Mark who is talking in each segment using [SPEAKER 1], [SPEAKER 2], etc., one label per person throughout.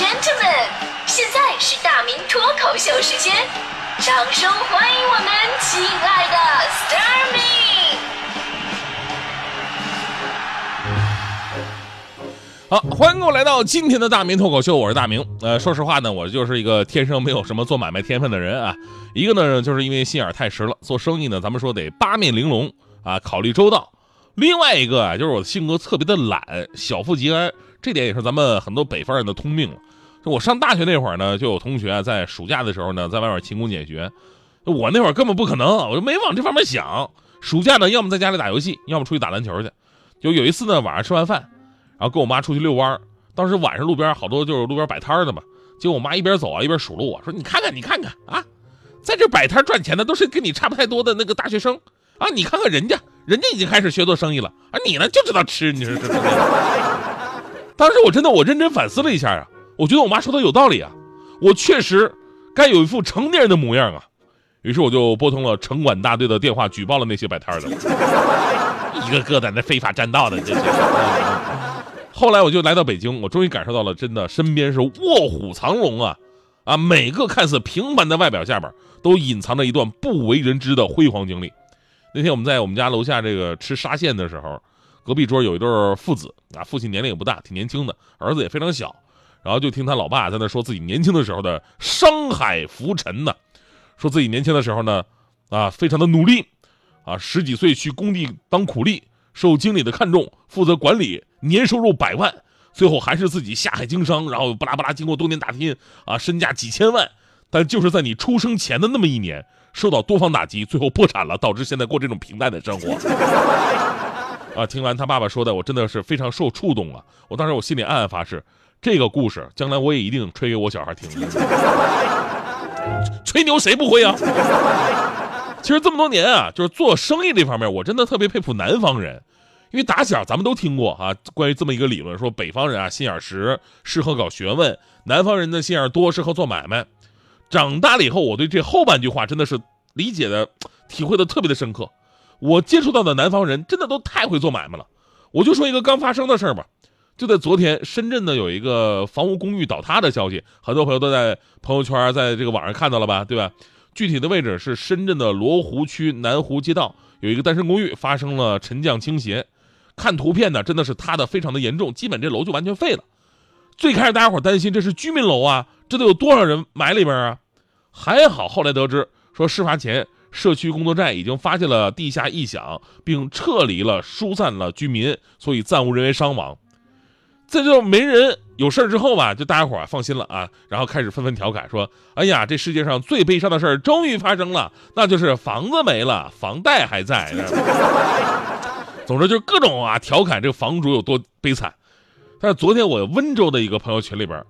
[SPEAKER 1] gentlemen，现在是大明脱口秀时间，掌声欢迎我们亲爱的 s t a r m y
[SPEAKER 2] 好，欢迎各位来到今天的大明脱口秀，我是大明。呃，说实话呢，我就是一个天生没有什么做买卖天分的人啊。一个呢，就是因为心眼太实了，做生意呢，咱们说得八面玲珑啊，考虑周到。另外一个啊，就是我性格特别的懒，小富即安，这点也是咱们很多北方人的通病了。我上大学那会儿呢，就有同学在暑假的时候呢，在外面勤工俭学，我那会儿根本不可能，我就没往这方面想。暑假呢，要么在家里打游戏，要么出去打篮球去。就有一次呢，晚上吃完饭，然后跟我妈出去遛弯儿。当时晚上路边好多就是路边摆摊的嘛，结果我妈一边走啊一边数落我说：“你看看，你看看啊，在这摆摊赚钱的都是跟你差不太多的那个大学生啊，你看看人家，人家已经开始学做生意了啊，你呢就知道吃，你说这这这。” 当时我真的我认真反思了一下啊，我觉得我妈说的有道理啊，我确实该有一副成年人的模样啊。于是我就拨通了城管大队的电话，举报了那些摆摊的，一个个在那非法占道的，这这。后来我就来到北京，我终于感受到了真的身边是卧虎藏龙啊，啊，每个看似平凡的外表下边都隐藏着一段不为人知的辉煌经历。那天我们在我们家楼下这个吃沙县的时候，隔壁桌有一对父子啊，父亲年龄也不大，挺年轻的，儿子也非常小，然后就听他老爸在那说自己年轻的时候的商海浮沉呢，说自己年轻的时候呢，啊，非常的努力，啊，十几岁去工地当苦力，受经理的看重，负责管理。年收入百万，最后还是自己下海经商，然后巴拉巴拉经过多年打拼啊，身价几千万，但就是在你出生前的那么一年，受到多方打击，最后破产了，导致现在过这种平淡的生活。啊，听完他爸爸说的，我真的是非常受触动了。我当时我心里暗暗发誓，这个故事将来我也一定吹给我小孩听。吹牛谁不会啊？其实这么多年啊，就是做生意这方面，我真的特别佩服南方人。因为打小咱们都听过啊，关于这么一个理论，说北方人啊心眼实，适合搞学问；南方人的心眼多，适合做买卖。长大了以后，我对这后半句话真的是理解的、体会的特别的深刻。我接触到的南方人真的都太会做买卖了。我就说一个刚发生的事儿吧，就在昨天，深圳呢有一个房屋公寓倒塌的消息，很多朋友都在朋友圈、在这个网上看到了吧，对吧？具体的位置是深圳的罗湖区南湖街道，有一个单身公寓发生了沉降倾斜。看图片呢，真的是塌的非常的严重，基本这楼就完全废了。最开始大家伙担心这是居民楼啊，这得有多少人埋里边啊？还好后来得知说事发前社区工作站已经发现了地下异响，并撤离了疏散了居民，所以暂无人员伤亡。在这没人有事儿之后吧，就大家伙啊放心了啊，然后开始纷纷调侃说：“哎呀，这世界上最悲伤的事儿终于发生了，那就是房子没了，房贷还在。”总之就是各种啊调侃这个房主有多悲惨，但是昨天我温州的一个朋友群里边，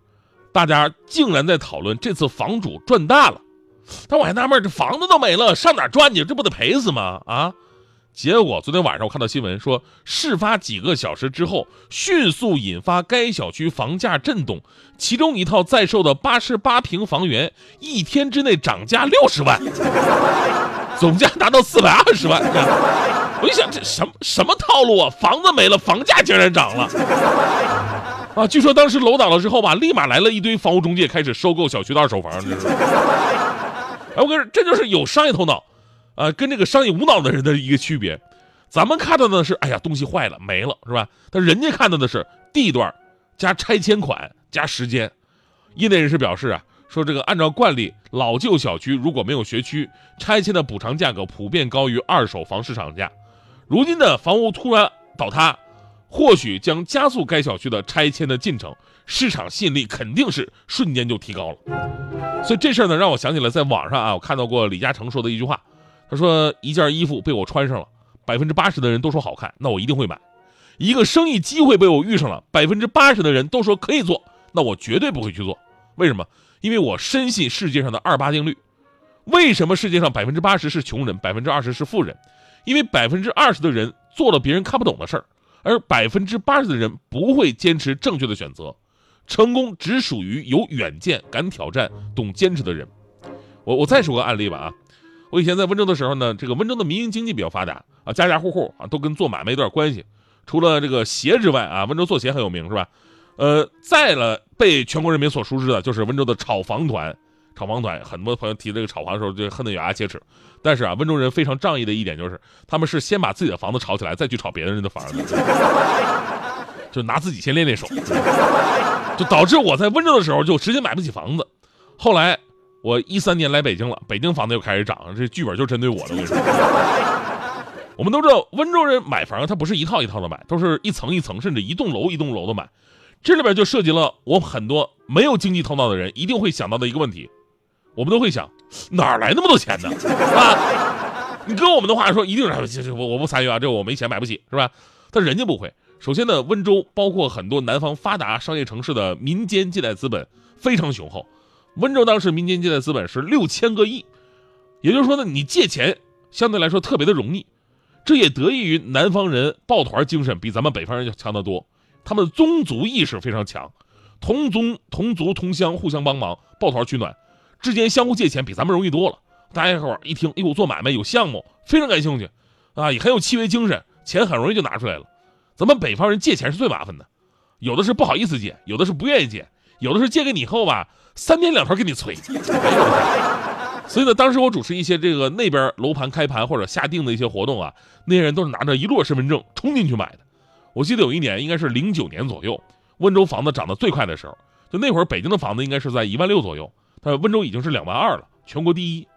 [SPEAKER 2] 大家竟然在讨论这次房主赚大了，但我还纳闷这房子都没了，上哪赚去？这不得赔死吗？啊！结果昨天晚上我看到新闻说，事发几个小时之后，迅速引发该小区房价震动，其中一套在售的八十八平房源一天之内涨价六十万，总价达到四百二十万。我一想，这什么什么套路啊？房子没了，房价竟然涨了啊！据说当时楼倒了之后吧，立马来了一堆房屋中介，开始收购小区的二手房。哎，我跟你说，这就是有商业头脑呃，跟这个商业无脑的人的一个区别。咱们看到的是，哎呀，东西坏了没了，是吧？但人家看到的是地段加拆迁款加时间。业内人士表示啊。说这个按照惯例，老旧小区如果没有学区，拆迁的补偿价格普遍高于二手房市场价。如今的房屋突然倒塌，或许将加速该小区的拆迁的进程，市场吸引力肯定是瞬间就提高了。所以这事儿呢，让我想起了在网上啊，我看到过李嘉诚说的一句话，他说：“一件衣服被我穿上了，百分之八十的人都说好看，那我一定会买；一个生意机会被我遇上了，百分之八十的人都说可以做，那我绝对不会去做。为什么？”因为我深信世界上的二八定律，为什么世界上百分之八十是穷人，百分之二十是富人？因为百分之二十的人做了别人看不懂的事儿，而百分之八十的人不会坚持正确的选择。成功只属于有远见、敢挑战、懂坚持的人。我我再说个案例吧啊，我以前在温州的时候呢，这个温州的民营经济比较发达啊，家家户户啊都跟做买卖有点关系。除了这个鞋之外啊，温州做鞋很有名是吧？呃，再了被全国人民所熟知的就是温州的炒房团。炒房团，很多朋友提这个炒房的时候就恨得咬牙切齿。但是啊，温州人非常仗义的一点就是，他们是先把自己的房子炒起来，再去炒别人的房子，就拿自己先练练手，就导致我在温州的时候就直接买不起房子。后来我一三年来北京了，北京房子又开始涨，这剧本就针对我的。我们都知道，温州人买房他不是一套一套的买，都是一层一层，甚至一栋楼一栋楼的买。这里边就涉及了我很多没有经济头脑的人一定会想到的一个问题。我们都会想，哪来那么多钱呢？啊，你跟我们的话说，一定是我我不参与啊，这我没钱买不起，是吧？但人家不会。首先呢，温州包括很多南方发达商业城市的民间借贷资本非常雄厚。温州当时民间借贷资本是六千个亿，也就是说呢，你借钱相对来说特别的容易。这也得益于南方人抱团精神比咱们北方人要强得多，他们宗族意识非常强，同宗同族同乡互相帮忙，抱团取暖。之间相互借钱比咱们容易多了，大家伙一听，哎呦，做买卖有项目，非常感兴趣，啊，也很有契约精神，钱很容易就拿出来了。咱们北方人借钱是最麻烦的，有的是不好意思借，有的是不愿意借，有的是借给你以后吧，三天两头给你催。所以呢，当时我主持一些这个那边楼盘开盘或者下定的一些活动啊，那些人都是拿着一摞身份证冲进去买的。我记得有一年，应该是零九年左右，温州房子涨得最快的时候，就那会儿北京的房子应该是在一万六左右。他温州已经是两万二了，全国第一。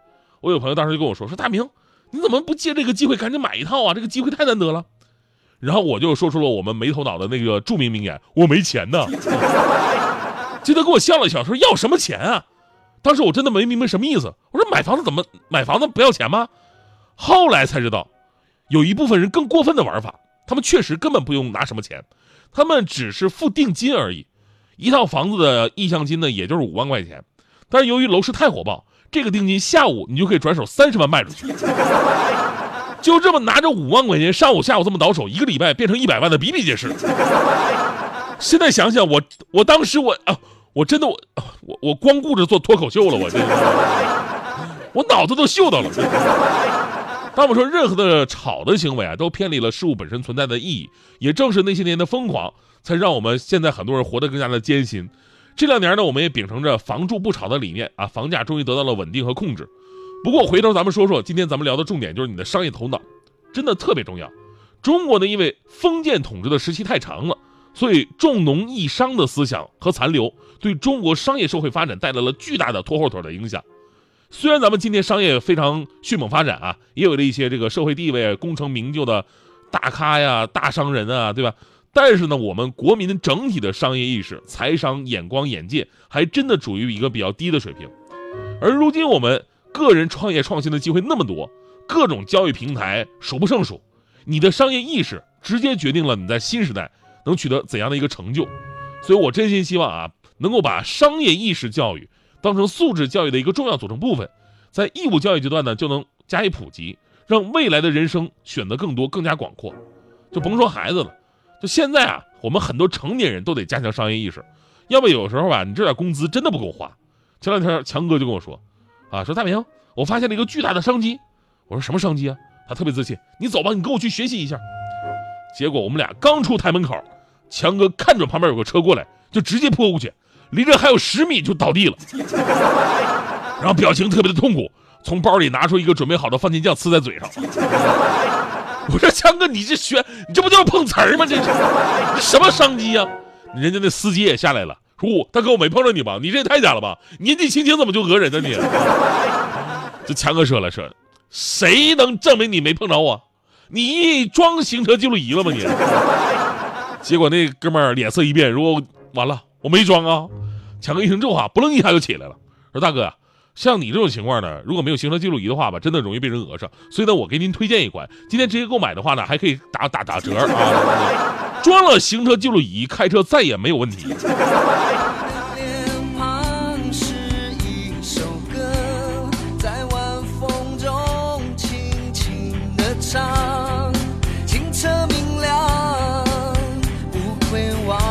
[SPEAKER 2] 我有朋友当时就跟我说：“说大明，你怎么不借这个机会赶紧买一套啊？这个机会太难得了。”然后我就说出了我们没头脑的那个著名名言：“我没钱呢。”记得给我笑了笑，说：“要什么钱啊？”当时我真的没明白什么意思。我说：“买房子怎么买房子不要钱吗？”后来才知道，有一部分人更过分的玩法，他们确实根本不用拿什么钱，他们只是付定金而已。一套房子的意向金呢，也就是五万块钱。但是由于楼市太火爆，这个定金下午你就可以转手三十万卖出去，就这么拿着五万块钱，上午下午这么倒手，一个礼拜变成一百万的比比皆是。现在想想，我我当时我啊，我真的我我我光顾着做脱口秀了，我这我脑子都秀到了。当我说任何的炒的行为啊，都偏离了事物本身存在的意义，也正是那些年的疯狂，才让我们现在很多人活得更加的艰辛。这两年呢，我们也秉承着房住不炒的理念啊，房价终于得到了稳定和控制。不过回头咱们说说，今天咱们聊的重点就是你的商业头脑，真的特别重要。中国呢，因为封建统治的时期太长了，所以重农抑商的思想和残留，对中国商业社会发展带来了巨大的拖后腿的影响。虽然咱们今天商业非常迅猛发展啊，也有了一些这个社会地位、功成名就的大咖呀、大商人啊，对吧？但是呢，我们国民整体的商业意识、财商眼光、眼界还真的处于一个比较低的水平。而如今我们个人创业创新的机会那么多，各种交易平台数不胜数，你的商业意识直接决定了你在新时代能取得怎样的一个成就。所以我真心希望啊，能够把商业意识教育当成素质教育的一个重要组成部分，在义务教育阶段呢就能加以普及，让未来的人生选择更多、更加广阔。就甭说孩子了。就现在啊，我们很多成年人都得加强商业意识，要不有时候吧，你这点工资真的不够花。前两天强哥就跟我说，啊，说大明，我发现了一个巨大的商机。我说什么商机啊？他特别自信，你走吧，你跟我去学习一下。结果我们俩刚出台门口，强哥看准旁边有个车过来，就直接扑过去，离这还有十米就倒地了，然后表情特别的痛苦，从包里拿出一个准备好的番茄酱呲在嘴上。我说强哥，你这学，你这不就是碰瓷儿吗？这是，这什么商机呀？人家那司机也下来了，说大哥我没碰着你吧？你这也太假了吧？年纪轻轻怎么就讹人呢你？这强哥说了说，谁能证明你没碰着我？你装行车记录仪了吗你？结果那哥们儿脸色一变，如果完了，我没装啊。强哥一听这话，不楞一下就起来了，说大哥。像你这种情况呢，如果没有行车记录仪的话吧，真的容易被人讹上。所以呢，我给您推荐一款，今天直接购买的话呢，还可以打打打折啊！装了行车记录仪，开车再也没有问题。
[SPEAKER 3] We I